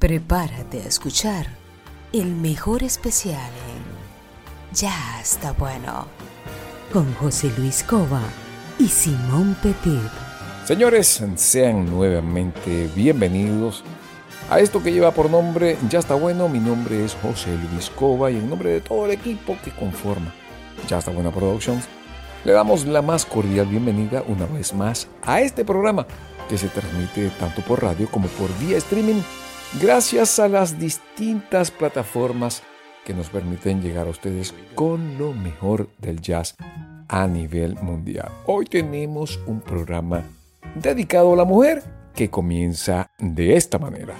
Prepárate a escuchar el mejor especial en Ya está bueno con José Luis Cova y Simón Petit. Señores, sean nuevamente bienvenidos a esto que lleva por nombre Ya está bueno. Mi nombre es José Luis Cova y en nombre de todo el equipo que conforma Ya está buena Productions, le damos la más cordial bienvenida una vez más a este programa que se transmite tanto por radio como por vía streaming gracias a las distintas plataformas que nos permiten llegar a ustedes con lo mejor del jazz a nivel mundial. Hoy tenemos un programa dedicado a la mujer que comienza de esta manera.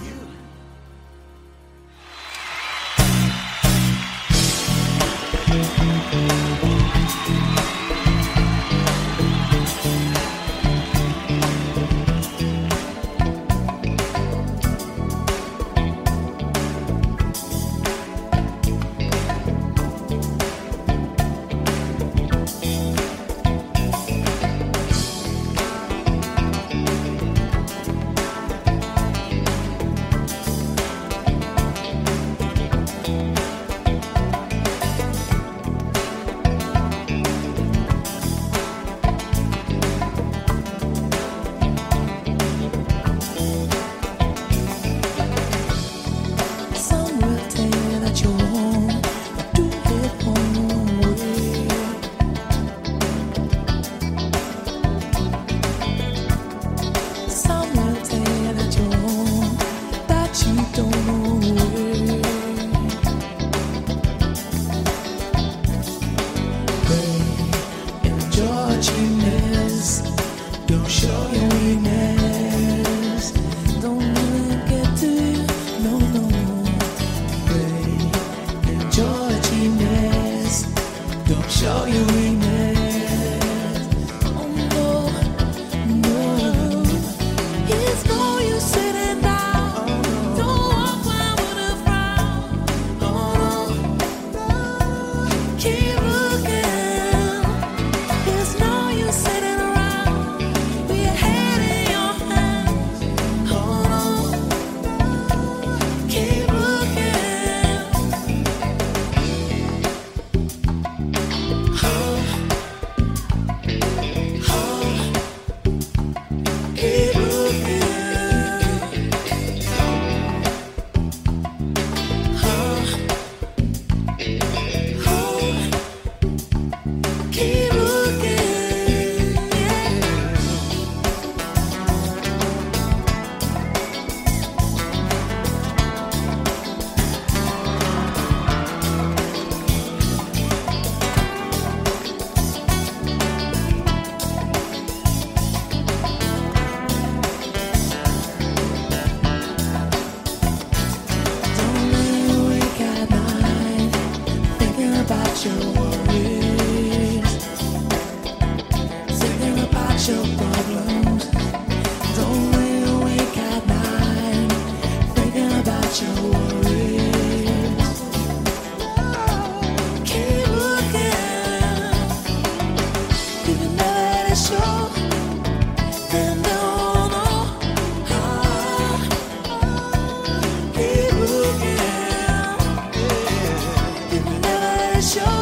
special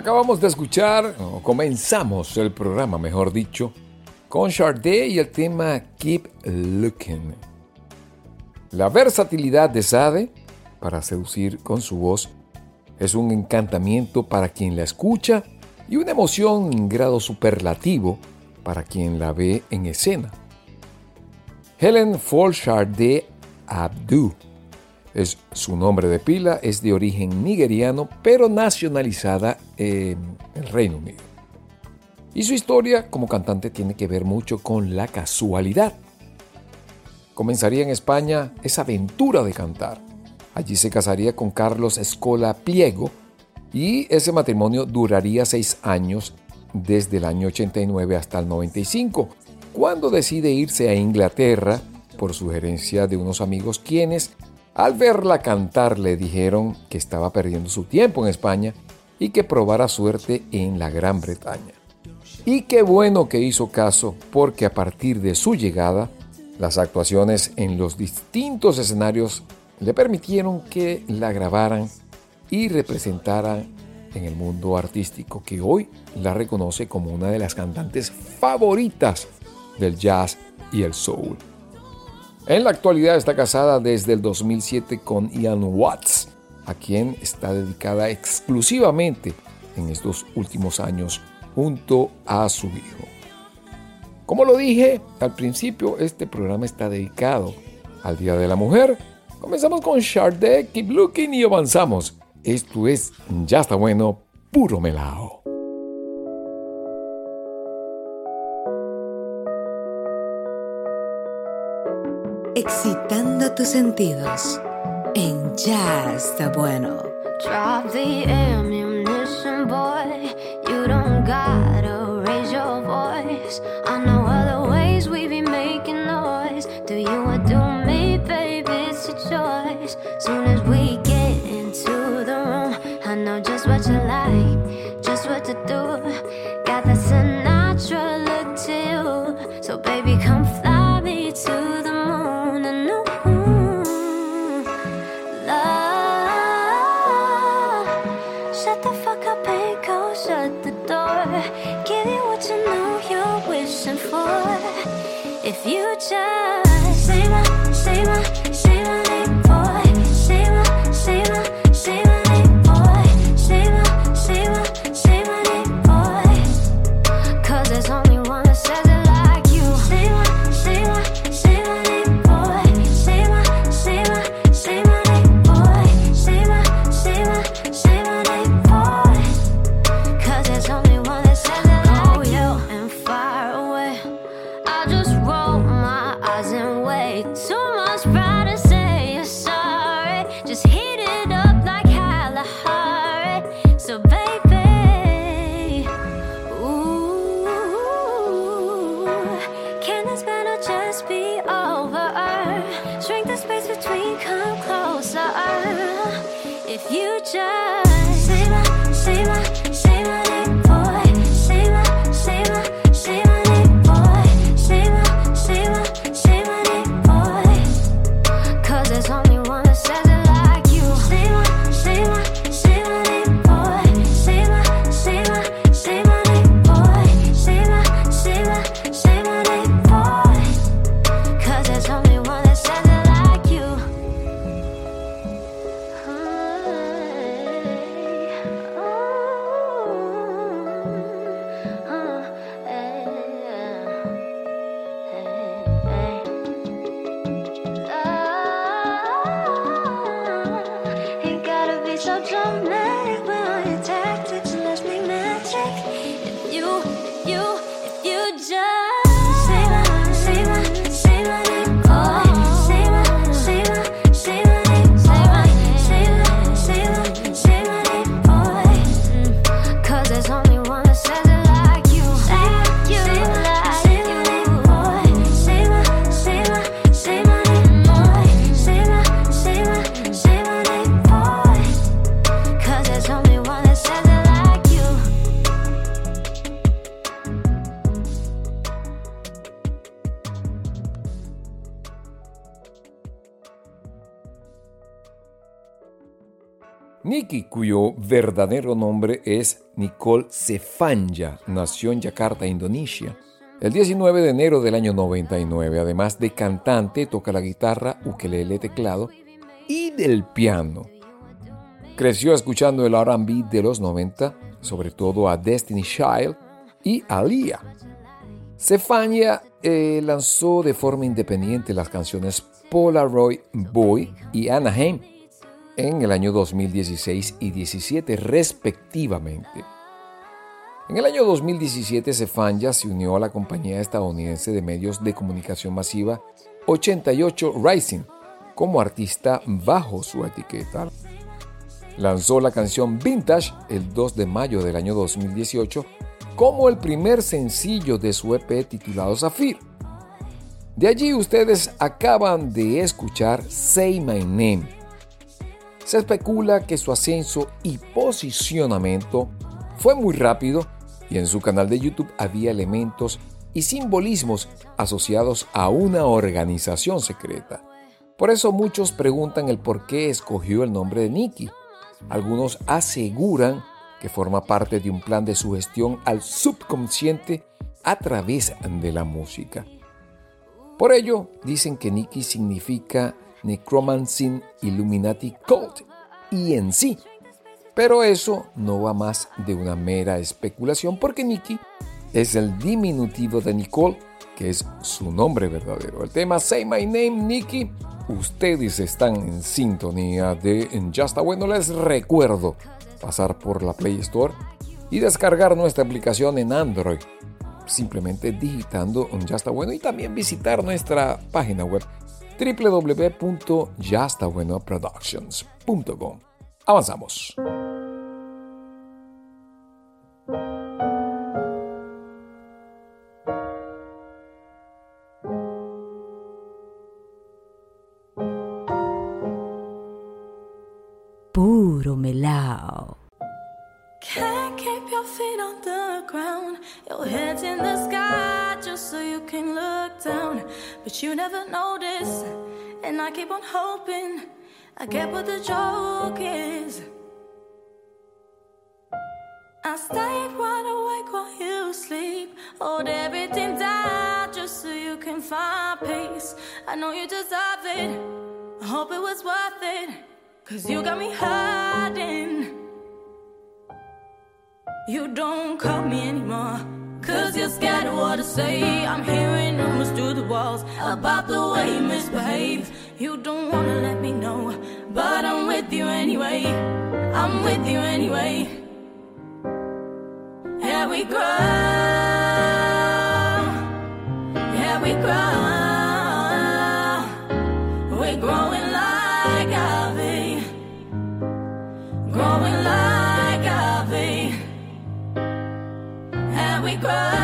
Acabamos de escuchar, o comenzamos el programa, mejor dicho, con Sade y el tema Keep Looking. La versatilidad de Sade para seducir con su voz es un encantamiento para quien la escucha y una emoción en grado superlativo para quien la ve en escena. Helen Folcharde Abdu es su nombre de pila, es de origen nigeriano, pero nacionalizada en el Reino Unido. Y su historia como cantante tiene que ver mucho con la casualidad. Comenzaría en España esa aventura de cantar. Allí se casaría con Carlos Escola Pliego y ese matrimonio duraría seis años desde el año 89 hasta el 95, cuando decide irse a Inglaterra por sugerencia de unos amigos quienes al verla cantar le dijeron que estaba perdiendo su tiempo en España y que probara suerte en la Gran Bretaña. Y qué bueno que hizo caso porque a partir de su llegada, las actuaciones en los distintos escenarios le permitieron que la grabaran y representaran en el mundo artístico que hoy la reconoce como una de las cantantes favoritas del jazz y el soul. En la actualidad está casada desde el 2007 con Ian Watts, a quien está dedicada exclusivamente en estos últimos años junto a su hijo. Como lo dije al principio, este programa está dedicado al Día de la Mujer. Comenzamos con Sharde, Keep Looking y avanzamos. Esto es Ya está bueno, puro melao. Excitando tus sentidos en Ya está bueno. Drop the ammunition, boy. You don't gotta raise your voice. I know other ways we be making noise. Do you or do me, baby? It's a choice. Soon as we verdadero nombre es Nicole Sefanya, nació en Yakarta, Indonesia. El 19 de enero del año 99, además de cantante, toca la guitarra, ukelele, teclado y del piano. Creció escuchando el RB de los 90, sobre todo a Destiny Child y a Lia. Sefania eh, lanzó de forma independiente las canciones Polaroid Boy y Anaheim en el año 2016 y 17 respectivamente. En el año 2017 Sefanya se unió a la compañía estadounidense de medios de comunicación masiva 88 Rising como artista bajo su etiqueta. Lanzó la canción Vintage el 2 de mayo del año 2018 como el primer sencillo de su EP titulado Zafir. De allí ustedes acaban de escuchar Say My Name. Se especula que su ascenso y posicionamiento fue muy rápido y en su canal de YouTube había elementos y simbolismos asociados a una organización secreta. Por eso muchos preguntan el por qué escogió el nombre de Nicky. Algunos aseguran que forma parte de un plan de sugestión al subconsciente a través de la música. Por ello, dicen que Nikki significa Necromancy Illuminati en sí. Pero eso no va más de una mera especulación porque Nikki es el diminutivo de Nicole, que es su nombre verdadero. El tema Say My Name, Nikki. Ustedes están en sintonía de Ya está bueno. Les recuerdo pasar por la Play Store y descargar nuestra aplicación en Android, simplemente digitando Ya está bueno y también visitar nuestra página web www.yastabuenoproductions.com. Avanzamos. puro melao. Can't keep your feet on the ground, your head's in the sky just so you can look down. But you never notice, and I keep on hoping I get what the joke is. I stayed wide awake while you sleep, hold everything down just so you can find peace. I know you deserve it, I hope it was worth it. Cause you got me hurting. You don't call me anymore. Cause you're scared of what I say. I'm hearing rumors through the walls about the way you misbehave. You don't wanna let me know, but I'm with you anyway. I'm with you anyway. Yeah, we grow. Mm.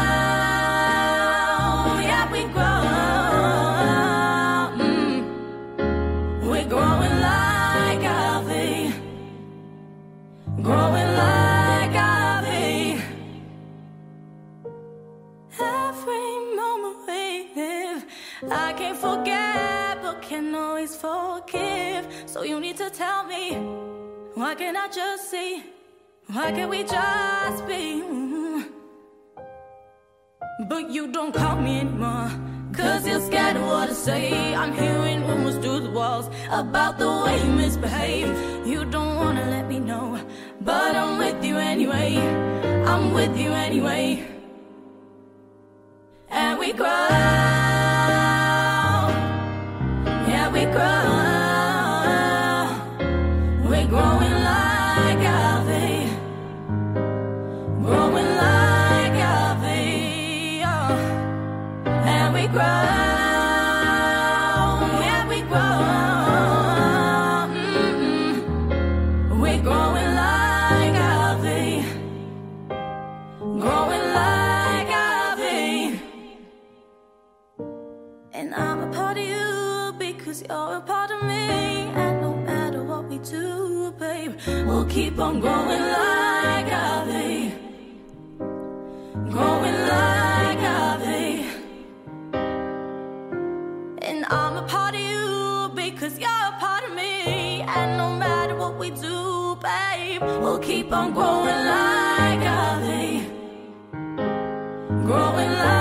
tell me, why can't I just see? Why can't we just be? But you don't call me anymore. Cause you're scared of what I say. I'm hearing rumors through the walls about the way you misbehave. You don't wanna let me know, but I'm with you anyway. I'm with you anyway. And we grow. Yeah, we grow. Keep on growing like we do, babe. We'll keep on growing like ivy, growing like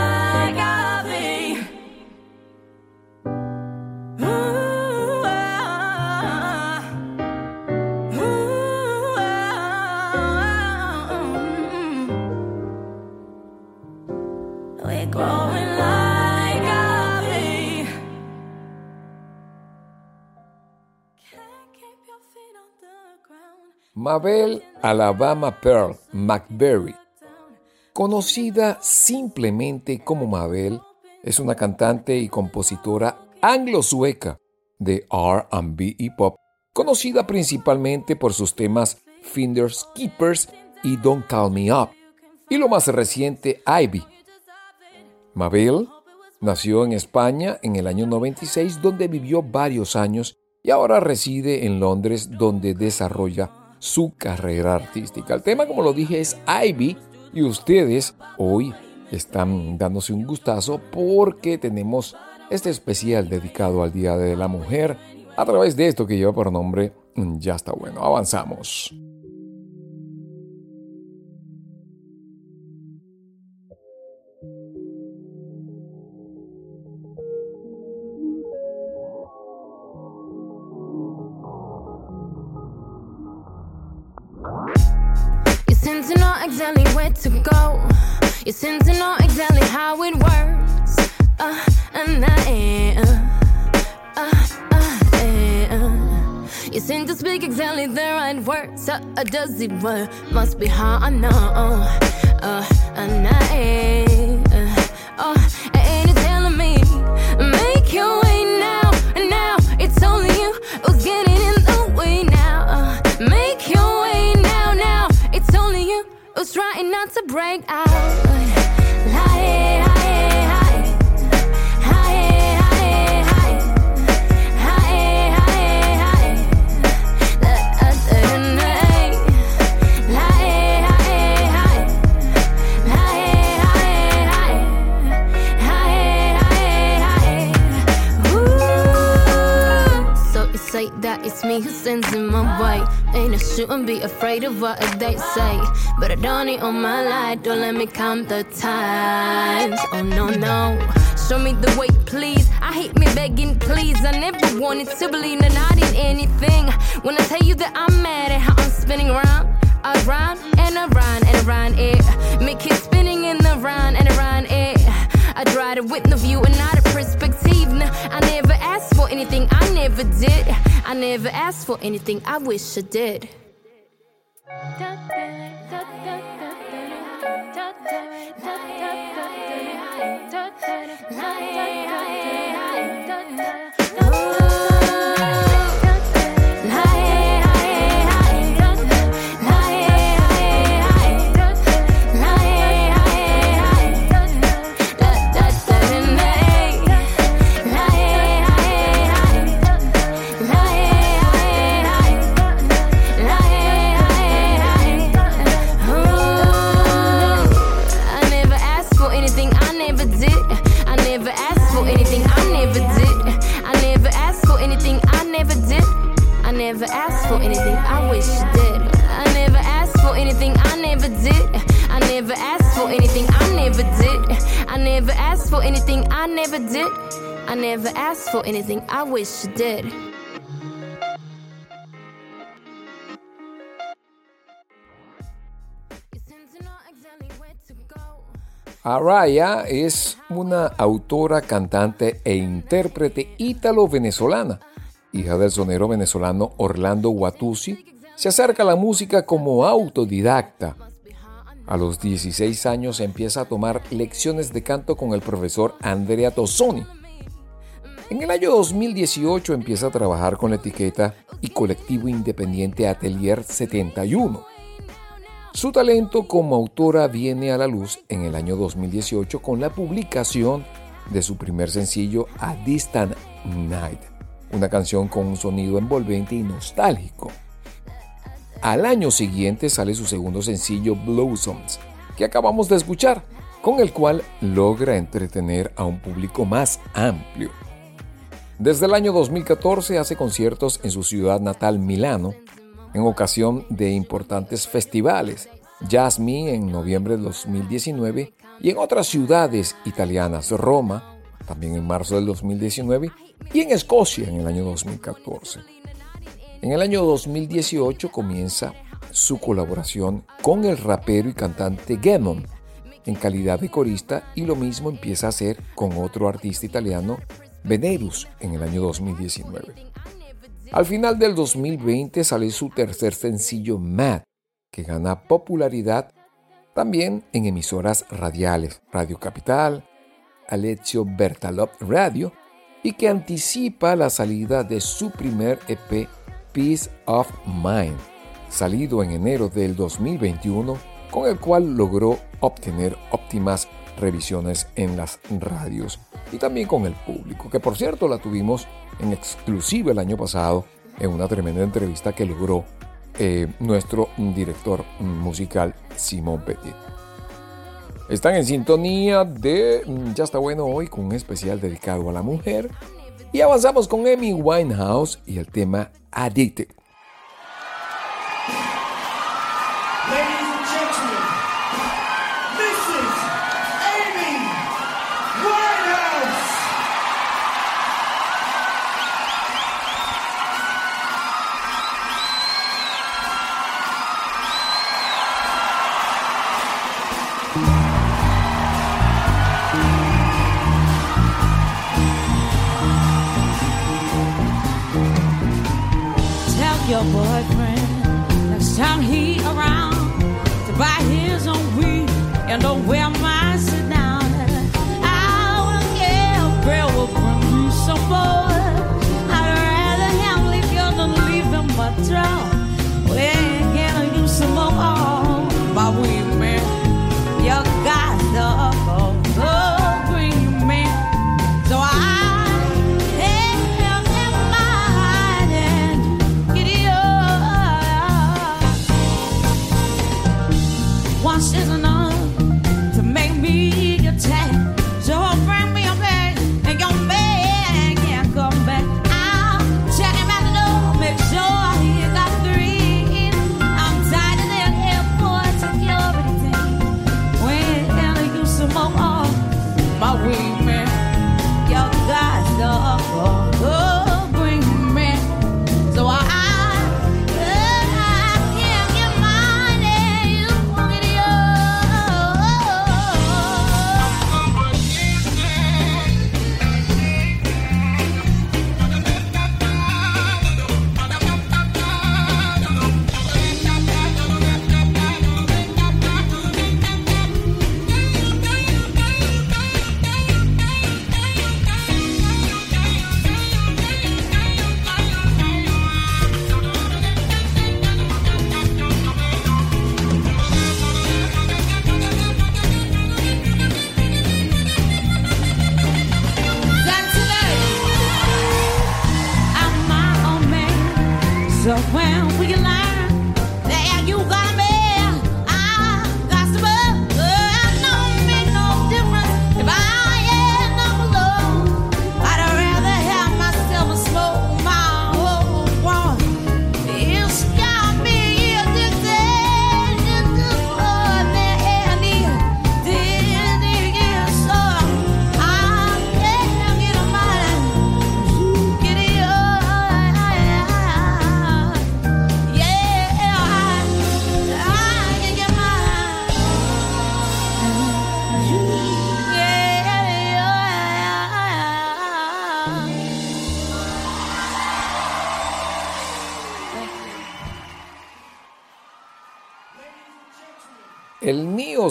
Mabel Alabama Pearl McBerry, conocida simplemente como Mabel, es una cantante y compositora anglo-sueca de R&B y pop, conocida principalmente por sus temas Finders Keepers y Don't Call Me Up, y lo más reciente Ivy. Mabel nació en España en el año 96, donde vivió varios años y ahora reside en Londres, donde desarrolla su carrera artística. El tema, como lo dije, es Ivy y ustedes hoy están dándose un gustazo porque tenemos este especial dedicado al Día de la Mujer a través de esto que lleva por nombre Ya está bueno. Avanzamos. To go. You seem to know exactly how it works. Uh, and I am. Uh, uh, am. You seem to speak exactly the right words. Uh, uh, does it work? Must be how I know. Uh, and I am. Uh, and you're telling me, make your trying not to break out. Shouldn't be afraid of what they say. But I don't need all my life, don't let me count the times. Oh no, no. Show me the way, please. I hate me begging, please. I never wanted to believe that I did anything. When I tell you that I'm mad at how I'm spinning around, around and around and around it. Make it spinning in the round and around it. I try to with no view and not a perspective. Nah, I never asked for anything, I never did. I never asked for anything, I wish I did. I anything, I never did. I never asked for anything, I wish did. You go. Araya es una autora, cantante e intérprete ítalo-venezolana. Hija del sonero venezolano Orlando Guatusi, se acerca a la música como autodidacta. A los 16 años empieza a tomar lecciones de canto con el profesor Andrea Tozzoni. En el año 2018 empieza a trabajar con la etiqueta y colectivo independiente Atelier 71. Su talento como autora viene a la luz en el año 2018 con la publicación de su primer sencillo A Distant Night, una canción con un sonido envolvente y nostálgico. Al año siguiente sale su segundo sencillo Blossoms, que acabamos de escuchar, con el cual logra entretener a un público más amplio. Desde el año 2014 hace conciertos en su ciudad natal Milano, en ocasión de importantes festivales, Me en noviembre de 2019 y en otras ciudades italianas, Roma, también en marzo del 2019, y en Escocia en el año 2014. En el año 2018 comienza su colaboración con el rapero y cantante Gammon en calidad de corista y lo mismo empieza a hacer con otro artista italiano, Venerus, en el año 2019. Al final del 2020 sale su tercer sencillo Mad, que gana popularidad también en emisoras radiales, Radio Capital, Alessio Bertalop Radio, y que anticipa la salida de su primer EP Peace of Mind, salido en enero del 2021, con el cual logró obtener óptimas revisiones en las radios y también con el público, que por cierto la tuvimos en exclusiva el año pasado en una tremenda entrevista que logró eh, nuestro director musical Simón Petit. Están en sintonía de mm, Ya está bueno hoy con un especial dedicado a la mujer y avanzamos con Amy Winehouse y el tema Addicted.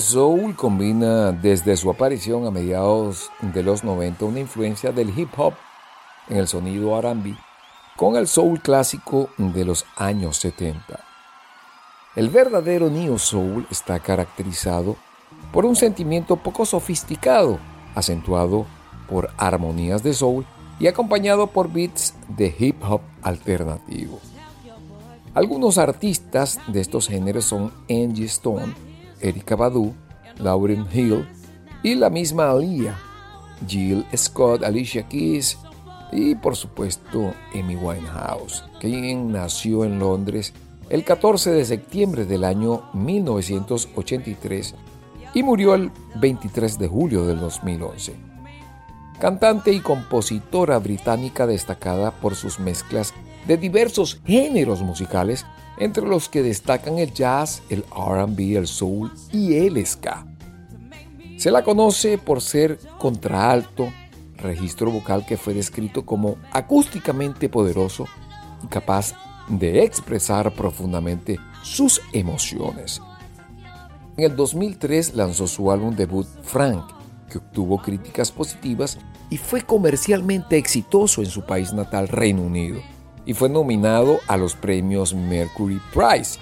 Soul combina desde su aparición a mediados de los 90 una influencia del hip hop en el sonido R&B con el soul clásico de los años 70. El verdadero Neo Soul está caracterizado por un sentimiento poco sofisticado, acentuado por armonías de soul y acompañado por beats de hip hop alternativo. Algunos artistas de estos géneros son Angie Stone, Erika Badu, Lauryn Hill y la misma Alia, Jill Scott, Alicia Keys y por supuesto Amy Winehouse, quien nació en Londres el 14 de septiembre del año 1983 y murió el 23 de julio del 2011. Cantante y compositora británica destacada por sus mezclas de diversos géneros musicales, entre los que destacan el jazz, el RB, el soul y el ska. Se la conoce por ser contraalto, registro vocal que fue descrito como acústicamente poderoso y capaz de expresar profundamente sus emociones. En el 2003 lanzó su álbum debut Frank, que obtuvo críticas positivas y fue comercialmente exitoso en su país natal, Reino Unido, y fue nominado a los premios Mercury Prize.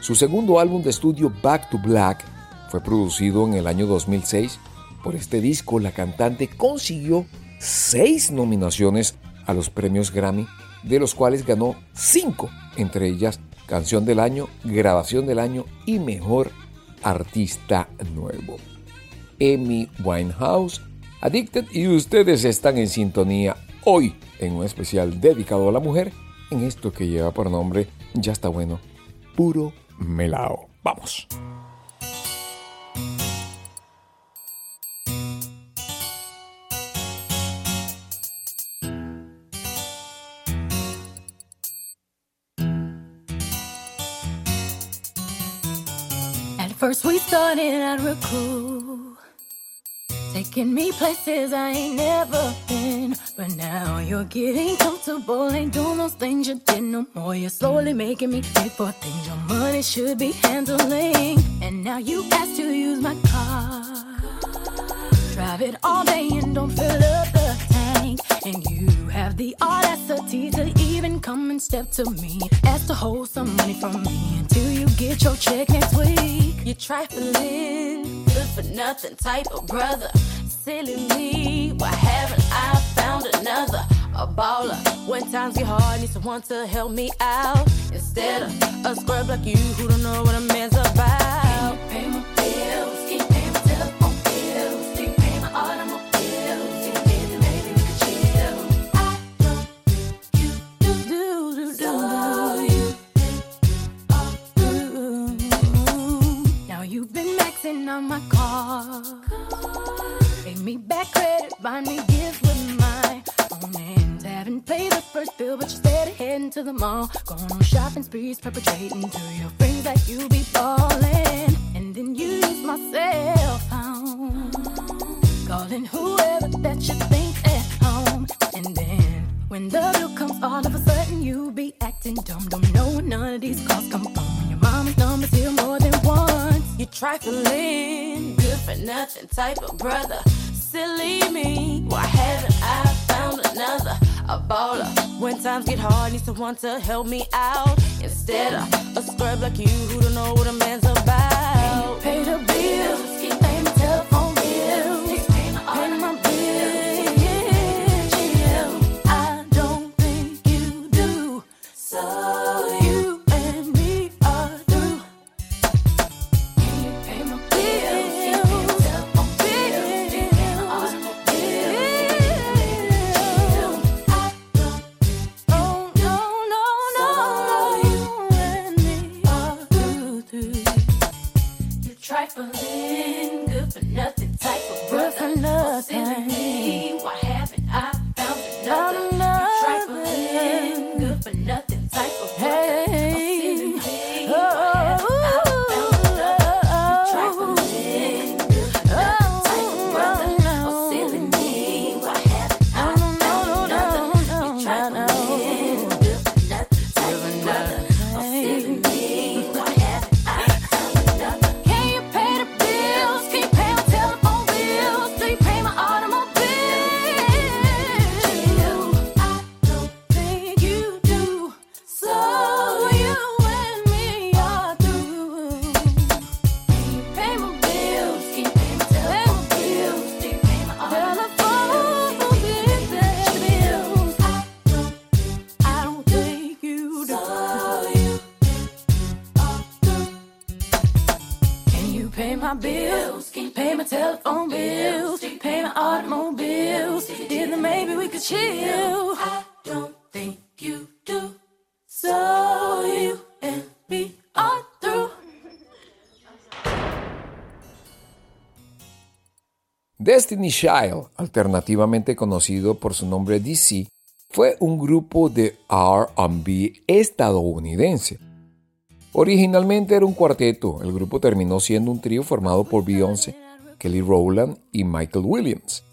Su segundo álbum de estudio Back to Black fue producido en el año 2006. Por este disco, la cantante consiguió seis nominaciones a los premios Grammy, de los cuales ganó cinco, entre ellas Canción del Año, Grabación del Año y Mejor Artista Nuevo. Amy Winehouse, Addicted, y ustedes están en sintonía hoy en un especial dedicado a la mujer en esto que lleva por nombre Ya está bueno, puro melao. Vamos. First we started at real taking me places I ain't never been. But now you're getting comfortable, ain't doing those things you did no more. You're slowly making me pay for things your money should be handling. And now you ask to use my car, drive it all day and don't fill up the tank. And you have the audacity to even come and step to me, ask to hold some money from me until you get your check next week. You trifling, for nothing type of brother. Silly me, why haven't I found another? A baller. When times get hard, need someone to help me out. Instead of a scrub like you who don't know what a man's about. On my car. Pay me back credit, buy me gifts with my own hands. Haven't paid the first bill, but you're steady heading to the mall. Going on shopping sprees, perpetrating to your friends that you be falling. And then you use my cell phone. Calling whoever that you think at home. And then when the bill comes, all of a sudden you be acting dumb. Don't know none of these calls come from. Your mama's number's here more than once. You trifling, good for nothing type of brother. Silly me, why haven't I found another? A baller. When times get hard, need someone to help me out. Instead of a scrub like you who don't know what a man's about. Pay the bills, Destiny Child, alternativamente conocido por su nombre DC, fue un grupo de RB estadounidense. Originalmente era un cuarteto, el grupo terminó siendo un trío formado por Beyoncé, Kelly Rowland y Michael Williams.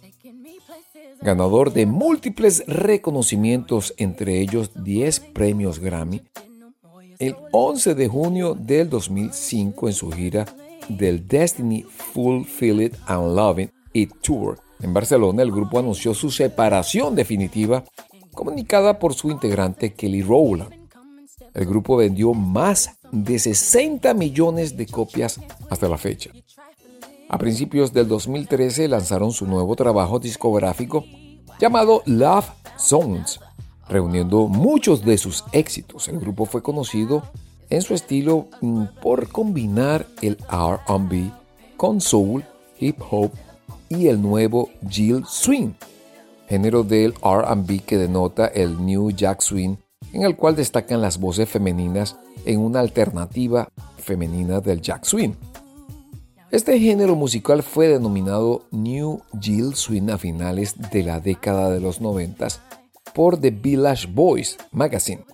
Ganador de múltiples reconocimientos, entre ellos 10 premios Grammy, el 11 de junio del 2005 en su gira del Destiny Fulfilled and Loving It Tour en Barcelona, el grupo anunció su separación definitiva comunicada por su integrante Kelly Rowland. El grupo vendió más de 60 millones de copias hasta la fecha. A principios del 2013 lanzaron su nuevo trabajo discográfico llamado Love Songs, reuniendo muchos de sus éxitos. El grupo fue conocido en su estilo mm, por combinar el RB con soul, hip hop y el nuevo Jill Swing, género del RB que denota el New Jack Swing, en el cual destacan las voces femeninas en una alternativa femenina del Jack Swing. Este género musical fue denominado New Jill Swing a finales de la década de los 90 por The Village Boys Magazine.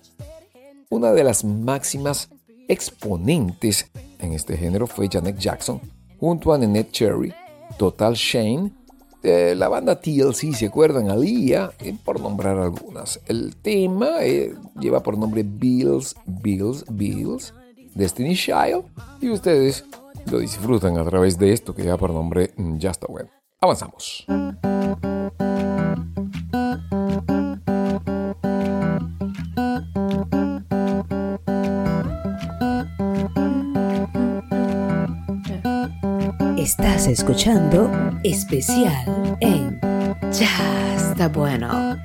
Una de las máximas exponentes en este género fue Janet Jackson, junto a Nanette Cherry, Total Shane, de la banda TLC, ¿se acuerdan? Aliyah, eh, por nombrar algunas. El tema eh, lleva por nombre Bills, Bills, Bills, Destiny Child, y ustedes lo disfrutan a través de esto que lleva por nombre Just a Web. Avanzamos. Estás escuchando especial en Ya está bueno.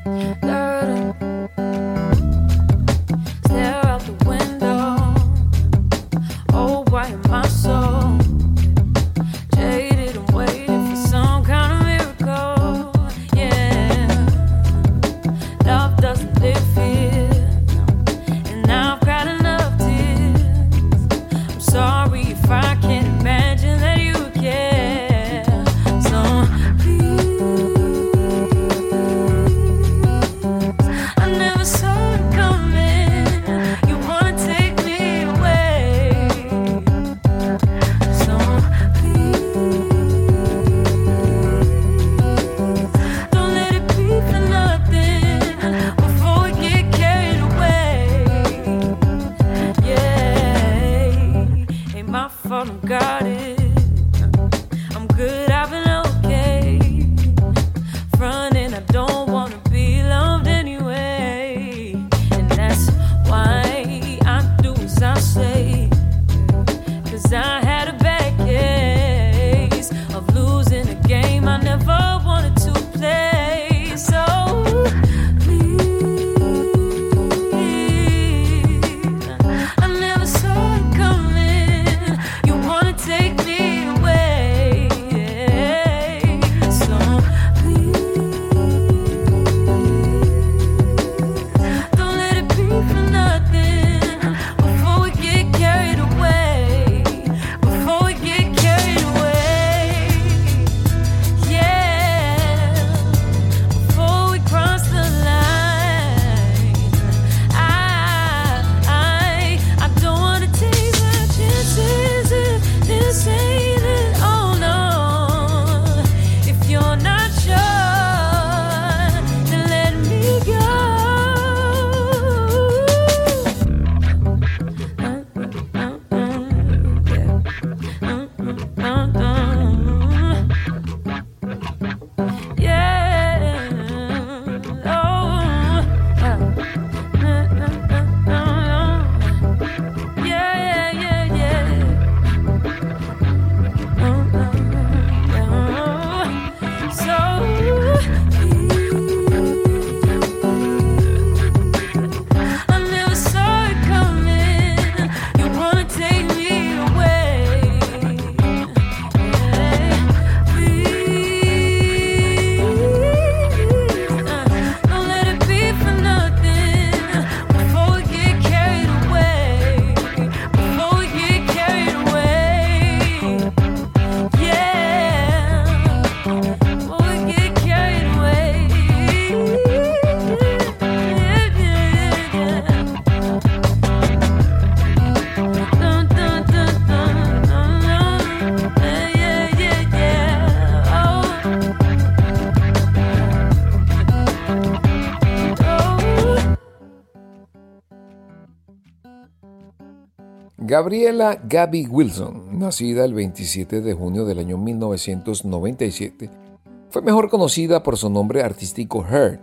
Gabriela Gabby Wilson, nacida el 27 de junio del año 1997, fue mejor conocida por su nombre artístico Her,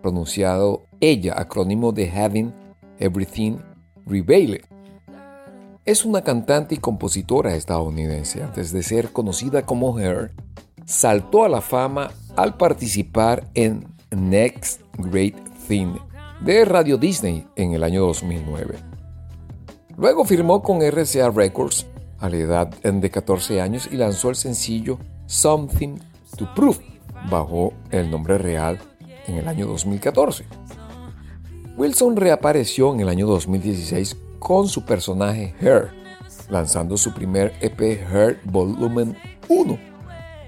pronunciado ella, acrónimo de Having Everything Revealed. Es una cantante y compositora estadounidense. Antes de ser conocida como Her, saltó a la fama al participar en Next Great Thing de Radio Disney en el año 2009. Luego firmó con RCA Records a la edad de 14 años y lanzó el sencillo Something to Prove bajo el nombre real en el año 2014. Wilson reapareció en el año 2016 con su personaje Her, lanzando su primer EP Her Volumen 1.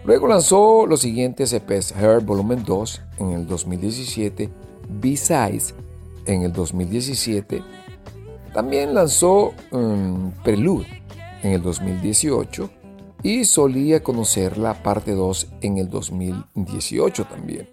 Luego lanzó los siguientes EPs Her Volumen 2 en el 2017, B-Sides en el 2017. También lanzó um, Prelude en el 2018 y solía conocer la parte 2 en el 2018 también.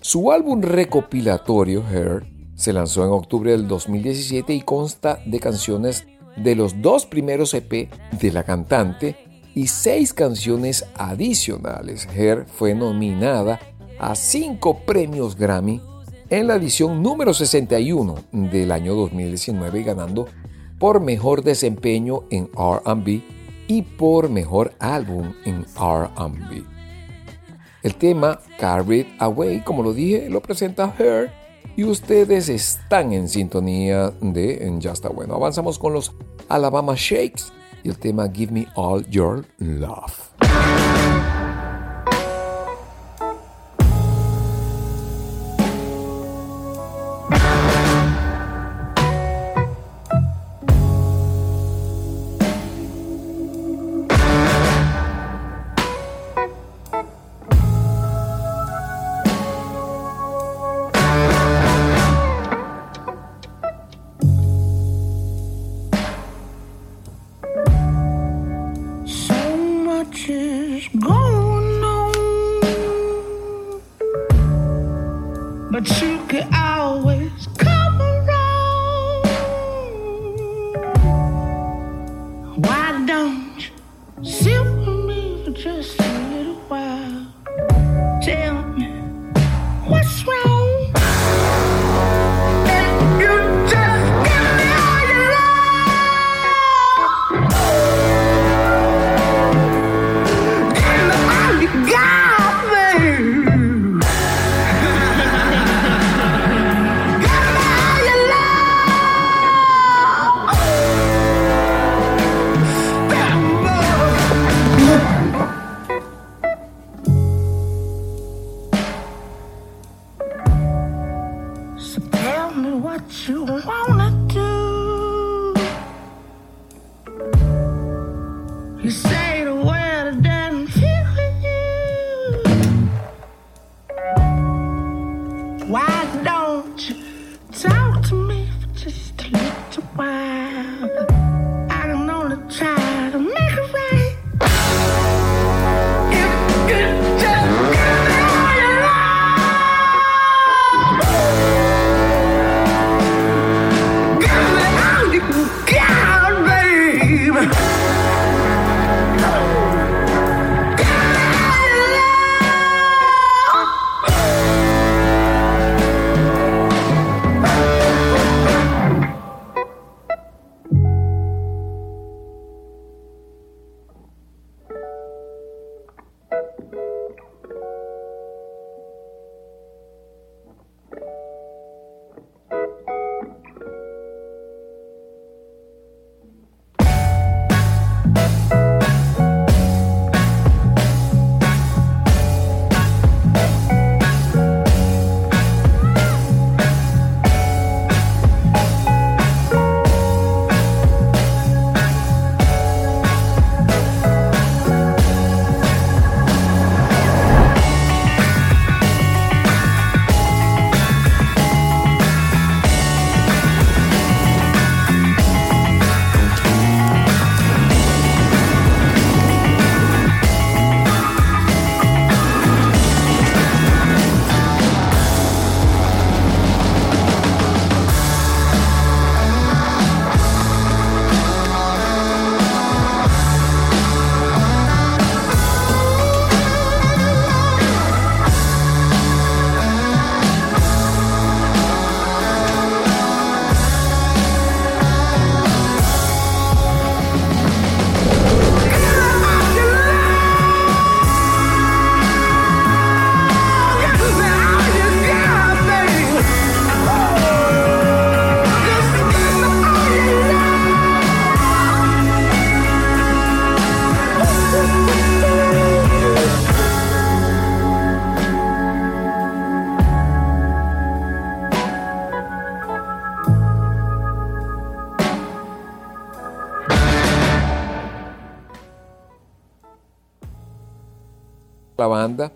Su álbum recopilatorio Her se lanzó en octubre del 2017 y consta de canciones de los dos primeros EP de la cantante y seis canciones adicionales. Her fue nominada a cinco premios Grammy en la edición número 61 del año 2019 ganando por mejor desempeño en RB y por mejor álbum en RB. El tema Carried Away, como lo dije, lo presenta Her y ustedes están en sintonía de Ya está bueno. Avanzamos con los Alabama Shakes y el tema Give Me All Your Love.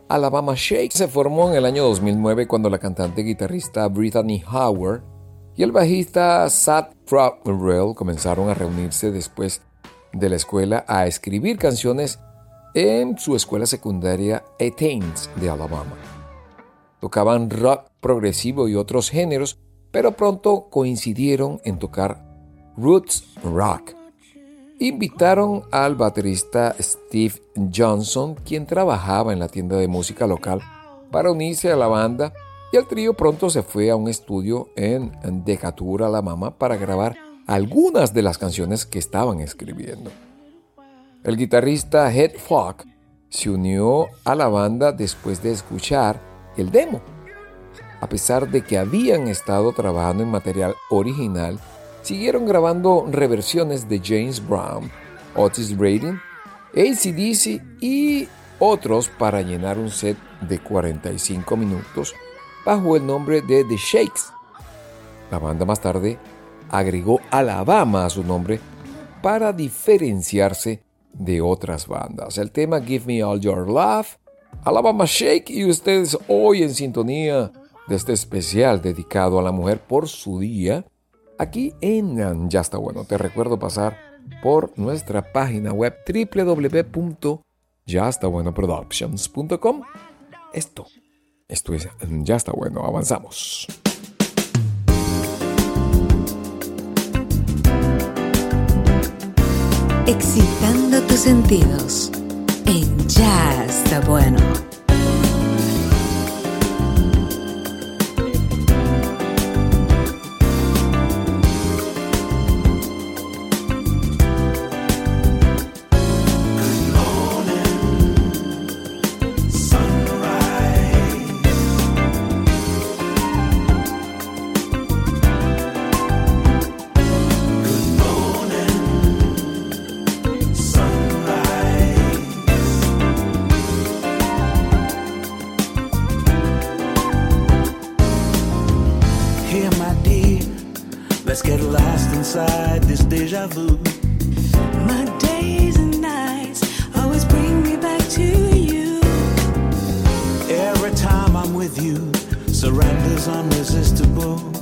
Alabama Shake se formó en el año 2009 cuando la cantante y guitarrista Brittany Howard y el bajista Sad Frotwell comenzaron a reunirse después de la escuela a escribir canciones en su escuela secundaria Athens de Alabama. Tocaban rock progresivo y otros géneros, pero pronto coincidieron en tocar roots rock invitaron al baterista Steve Johnson, quien trabajaba en la tienda de música local, para unirse a la banda y el trío pronto se fue a un estudio en Decatur, Alabama, para grabar algunas de las canciones que estaban escribiendo. El guitarrista Head Fogg se unió a la banda después de escuchar el demo. A pesar de que habían estado trabajando en material original, siguieron grabando reversiones de James Brown, Otis Redding, ACDC y otros para llenar un set de 45 minutos bajo el nombre de The Shakes. La banda más tarde agregó Alabama a su nombre para diferenciarse de otras bandas. El tema Give Me All Your Love, Alabama Shake y ustedes hoy en sintonía de este especial dedicado a la mujer por su día Aquí en Ya está bueno, te recuerdo pasar por nuestra página web www.yastabuenoproductions.com. Esto, esto es Ya está bueno, avanzamos. Excitando tus sentidos en Ya está bueno. surrender's unresistible.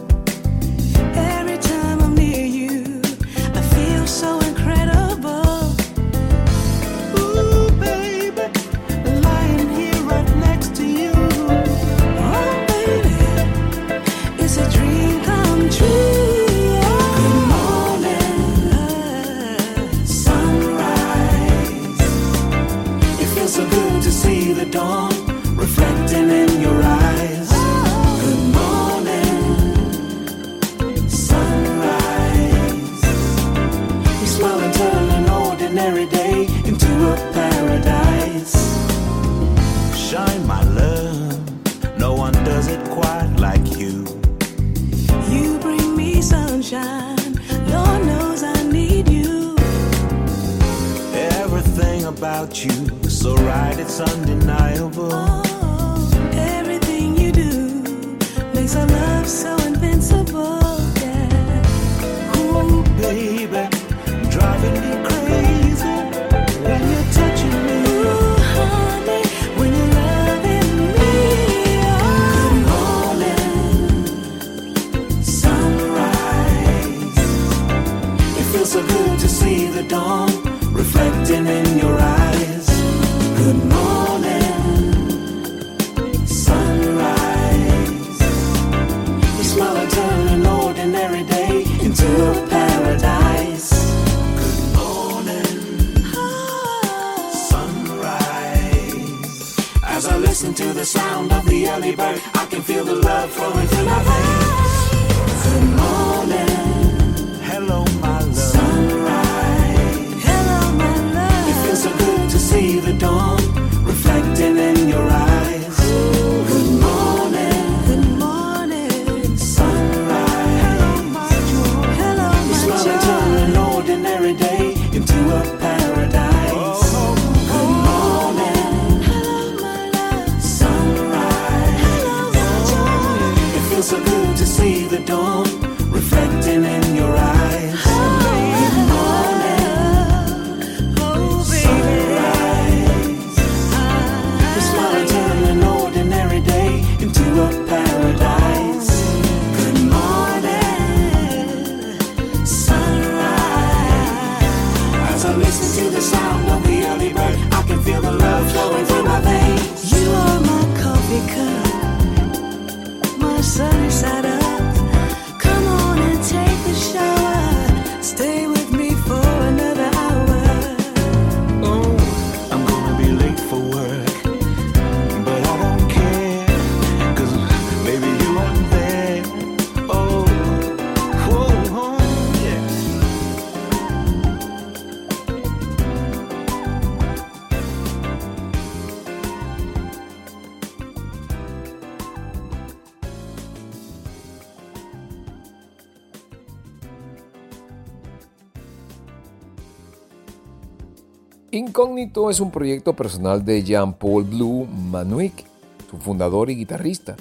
Incógnito es un proyecto personal de Jean-Paul Blue Manuic, su fundador y guitarrista,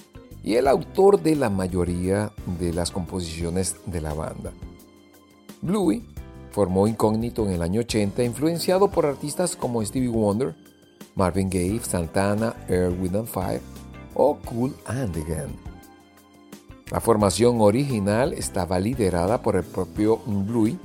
y el autor de la mayoría de las composiciones de la banda. Bluey formó Incógnito en el año 80, influenciado por artistas como Stevie Wonder, Marvin Gaye, Santana, Earl, Wind and Fire o Cool and Again. La formación original estaba liderada por el propio Bluey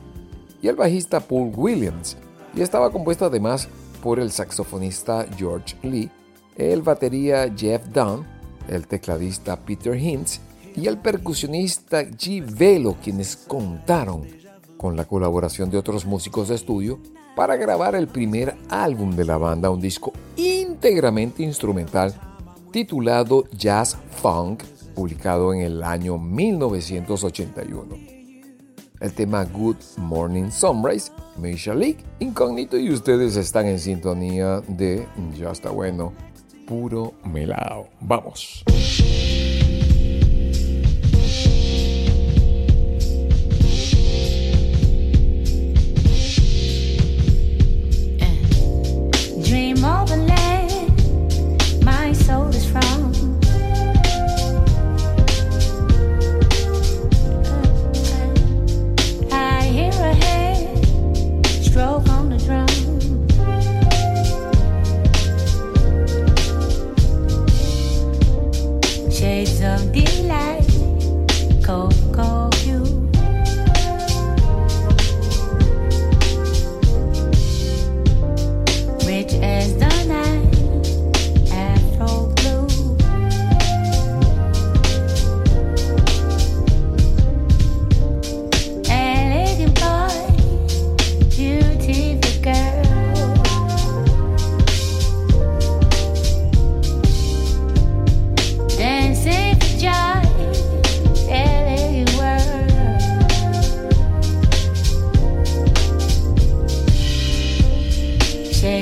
y el bajista Paul Williams, y estaba compuesta además por el saxofonista George Lee, el batería Jeff Dunn, el tecladista Peter Hintz y el percusionista G. Velo, quienes contaron con la colaboración de otros músicos de estudio para grabar el primer álbum de la banda, un disco íntegramente instrumental titulado Jazz Funk, publicado en el año 1981 el tema Good Morning Sunrise, Misha League, incógnito y ustedes están en sintonía de Ya está bueno, puro melao. Vamos. Dream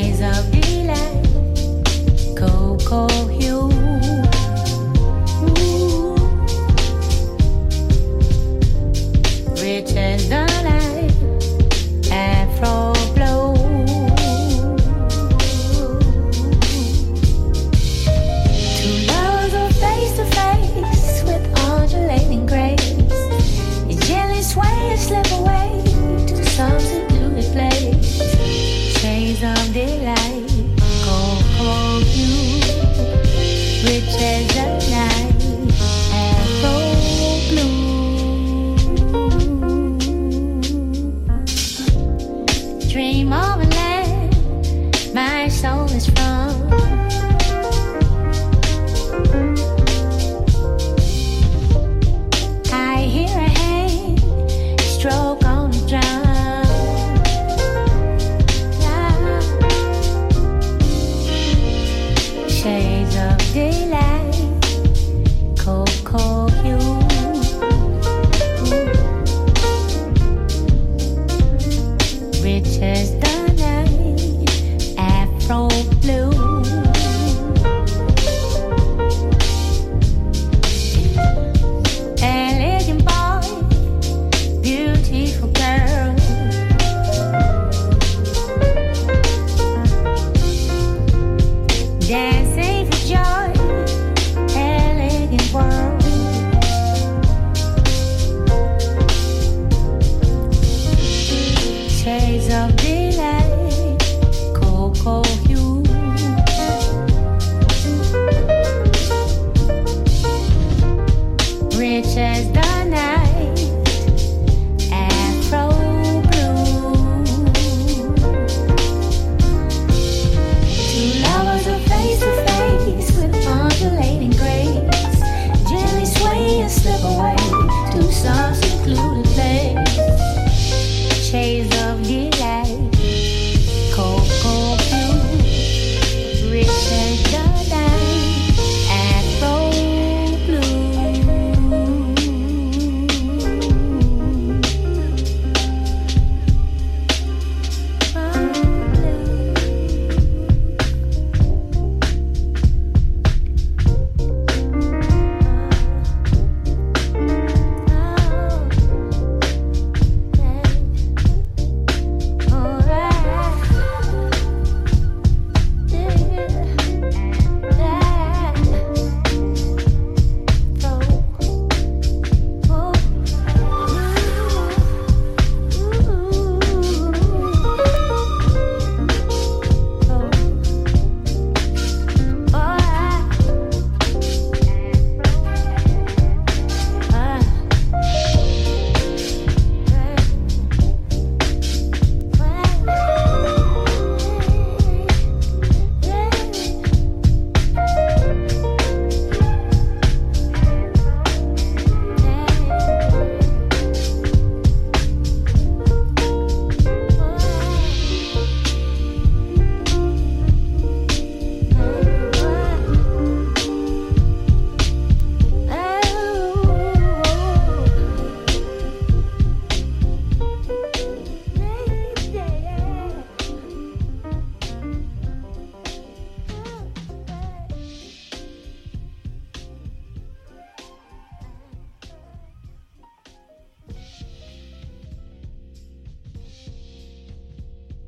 Shades of delight, cocoa hue.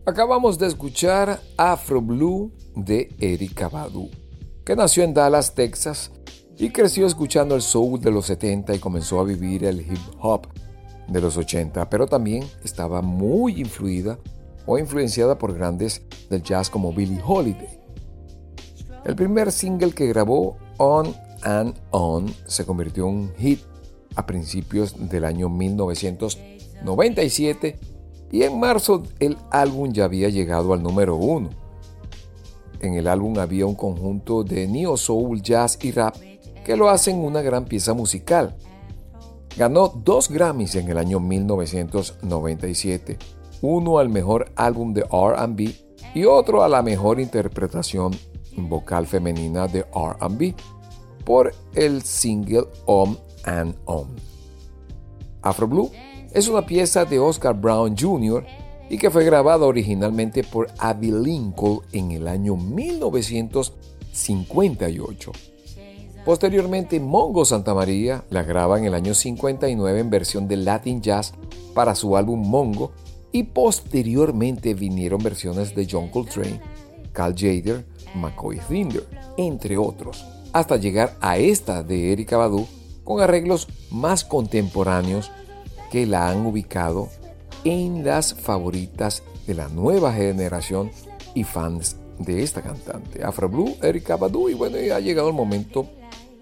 Acabamos de escuchar Afro Blue de Erika Badu, que nació en Dallas, Texas, y creció escuchando el soul de los 70 y comenzó a vivir el hip hop de los 80, pero también estaba muy influida o influenciada por grandes del jazz como Billie Holiday. El primer single que grabó, On and On, se convirtió en un hit a principios del año 1997 y en marzo el álbum ya había llegado al número uno. En el álbum había un conjunto de neo soul, jazz y rap que lo hacen una gran pieza musical. Ganó dos Grammys en el año 1997, uno al mejor álbum de RB y otro a la mejor interpretación vocal femenina de RB por el single On and On. Afro Blue es una pieza de Oscar Brown Jr. y que fue grabada originalmente por Abby Lincoln en el año 1958. Posteriormente, Mongo Santa María la graba en el año 59 en versión de Latin Jazz para su álbum Mongo y posteriormente vinieron versiones de John Coltrane, Cal Jader, McCoy Thinder, entre otros, hasta llegar a esta de Erika Badu con arreglos más contemporáneos que la han ubicado en las favoritas de la nueva generación y fans de esta cantante, Afro Blue, Erika Badu, y bueno, ya ha llegado el momento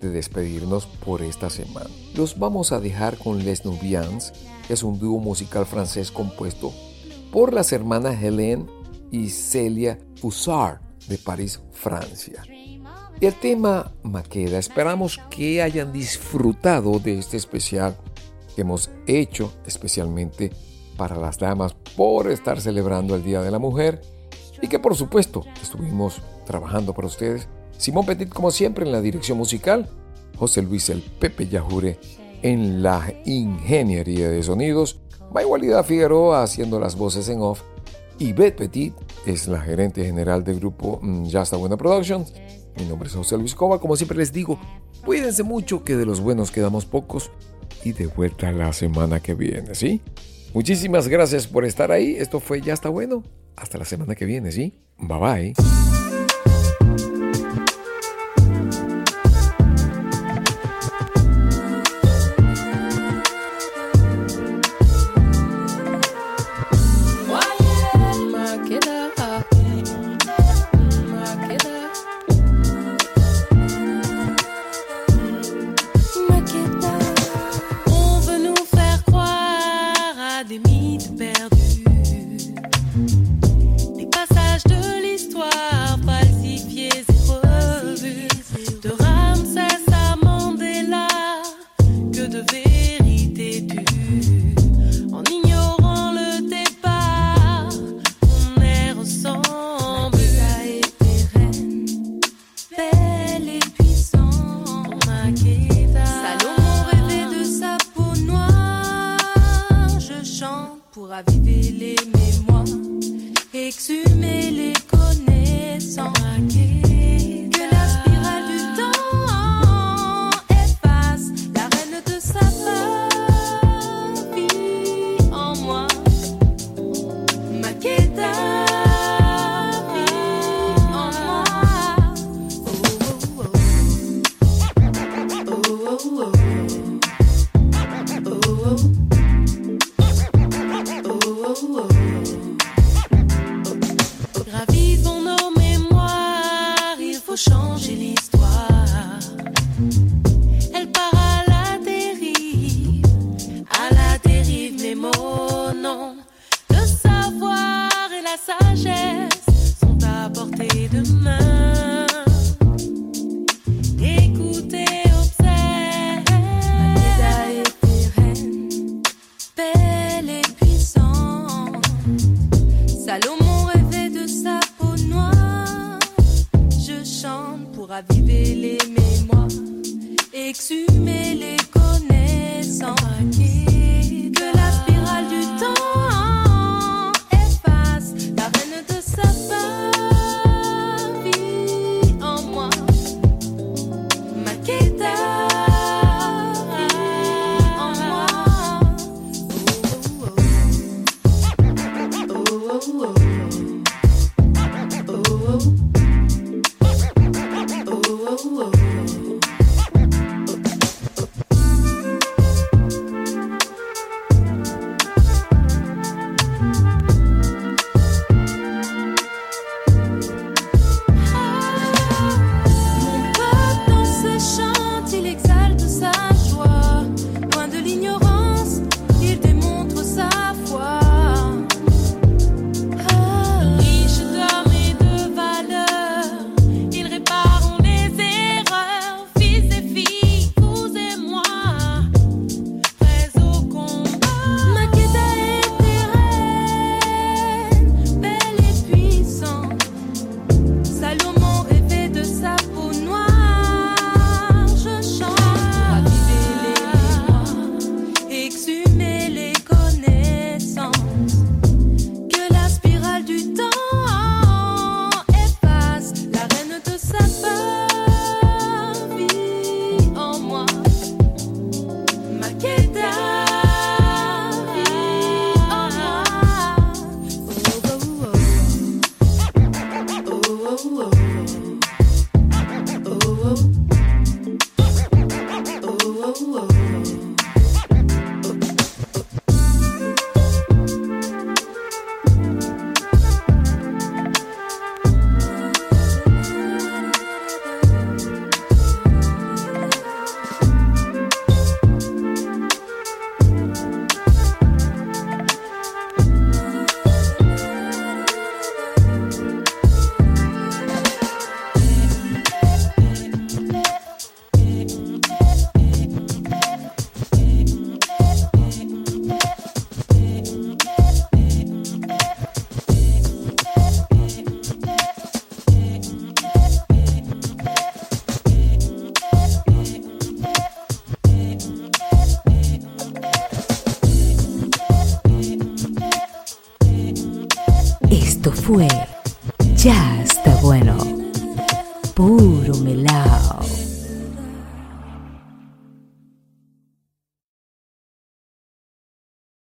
de despedirnos por esta semana. Los vamos a dejar con Les Nubians, que es un dúo musical francés compuesto por las hermanas Hélène y Celia Foussard de París, Francia. Y el tema Maqueda, esperamos que hayan disfrutado de este especial hemos hecho especialmente para las damas por estar celebrando el Día de la Mujer y que por supuesto estuvimos trabajando para ustedes Simón Petit, como siempre, en la dirección musical. José Luis El Pepe Yajure en la ingeniería de sonidos. Maigualidad Figueroa haciendo las voces en off. Y Beth Petit es la gerente general del grupo mm, Ya está buena Productions. Mi nombre es José Luis Cova. Como siempre les digo, cuídense mucho que de los buenos quedamos pocos. Y de vuelta la semana que viene, ¿sí? Muchísimas gracias por estar ahí. Esto fue Ya está bueno. Hasta la semana que viene, ¿sí? Bye bye.